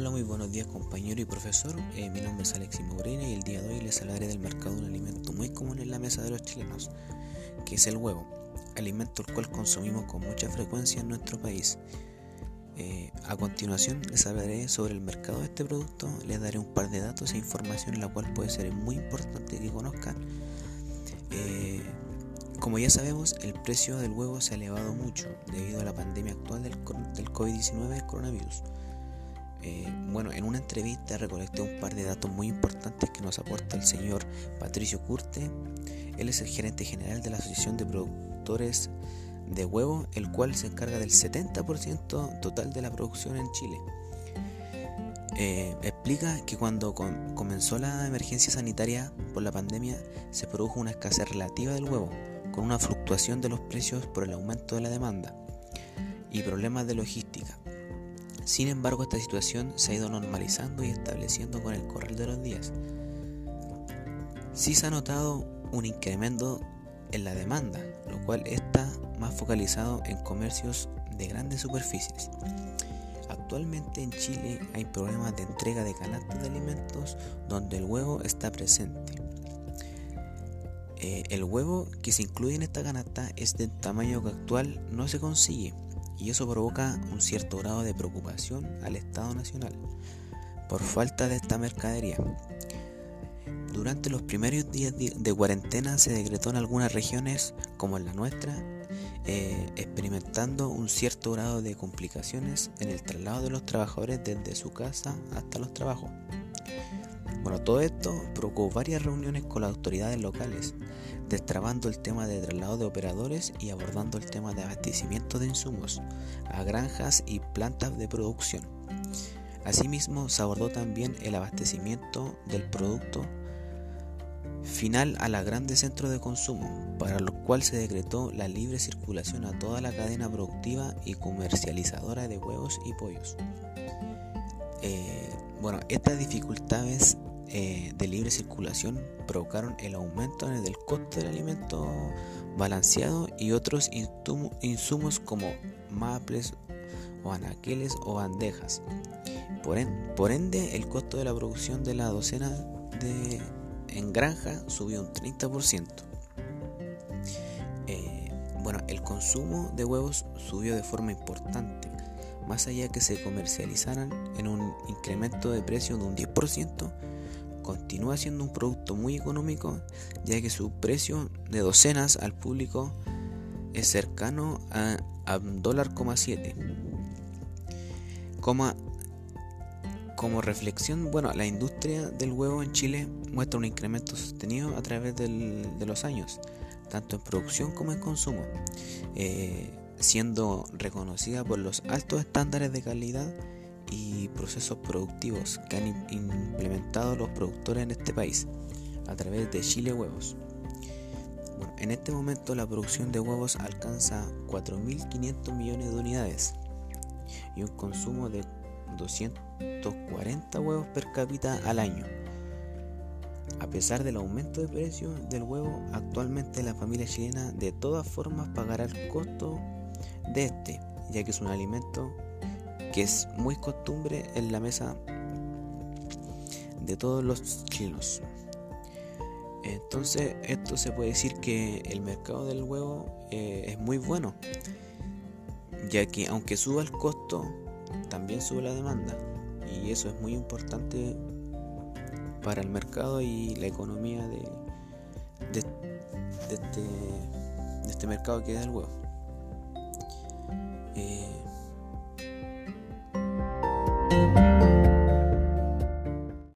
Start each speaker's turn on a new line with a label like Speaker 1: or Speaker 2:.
Speaker 1: Hola, muy buenos días compañero y profesor. Eh, mi nombre es Alexis Moreira y el día de hoy les hablaré del mercado de un alimento muy común en la mesa de los chilenos, que es el huevo, alimento el cual consumimos con mucha frecuencia en nuestro país. Eh, a continuación les hablaré sobre el mercado de este producto, les daré un par de datos e información la cual puede ser muy importante que conozcan. Eh, como ya sabemos, el precio del huevo se ha elevado mucho debido a la pandemia actual del, del COVID-19 coronavirus. Eh, bueno, en una entrevista recolecté un par de datos muy importantes que nos aporta el señor Patricio Curte. Él es el gerente general de la Asociación de Productores de Huevo, el cual se encarga del 70% total de la producción en Chile. Eh, explica que cuando comenzó la emergencia sanitaria por la pandemia se produjo una escasez relativa del huevo, con una fluctuación de los precios por el aumento de la demanda y problemas de logística. Sin embargo, esta situación se ha ido normalizando y estableciendo con el correr de los días. Sí se ha notado un incremento en la demanda, lo cual está más focalizado en comercios de grandes superficies. Actualmente en Chile hay problemas de entrega de canastas de alimentos donde el huevo está presente. Eh, el huevo que se incluye en esta canasta es del tamaño que actual no se consigue y eso provoca un cierto grado de preocupación al Estado Nacional por falta de esta mercadería. Durante los primeros días de cuarentena se decretó en algunas regiones, como en la nuestra, eh, experimentando un cierto grado de complicaciones en el traslado de los trabajadores desde su casa hasta los trabajos. Bueno, todo esto provocó varias reuniones con las autoridades locales, destrabando el tema de traslado de operadores y abordando el tema de abastecimiento de insumos a granjas y plantas de producción. Asimismo, se abordó también el abastecimiento del producto final a la grandes centros de consumo, para lo cual se decretó la libre circulación a toda la cadena productiva y comercializadora de huevos y pollos. Eh, bueno, estas dificultades eh, de libre circulación provocaron el aumento del coste del alimento balanceado y otros insumos como maples o anaqueles o bandejas. Por, ende, el costo de la producción de la docena de, en granja subió un 30%. Eh, bueno, el consumo de huevos subió de forma importante, más allá que se comercializaran en un incremento de precio de un 10%, continúa siendo un producto muy económico ya que su precio de docenas al público es cercano a, un dólar Como, como reflexión, bueno, la industria del huevo en Chile muestra un incremento sostenido a través de los años, tanto en producción como en consumo, eh, siendo reconocida por los altos estándares de calidad y procesos productivos que han implementado los productores en este país a través de Chile Huevos. en este momento la producción de huevos alcanza 4.500 millones de unidades y un consumo de 240 huevos per cápita al año. A pesar del aumento de precio del huevo, actualmente la familia chilena de todas formas pagará el costo de este, ya que es un alimento que es muy costumbre en la mesa de todos los chilenos. Entonces esto se puede decir que el mercado del huevo eh, es muy bueno, ya que aunque suba el costo, también sube la demanda. Y eso es muy importante para el mercado y la economía de, de, este, de este, mercado que es el huevo. Eh, Thank you.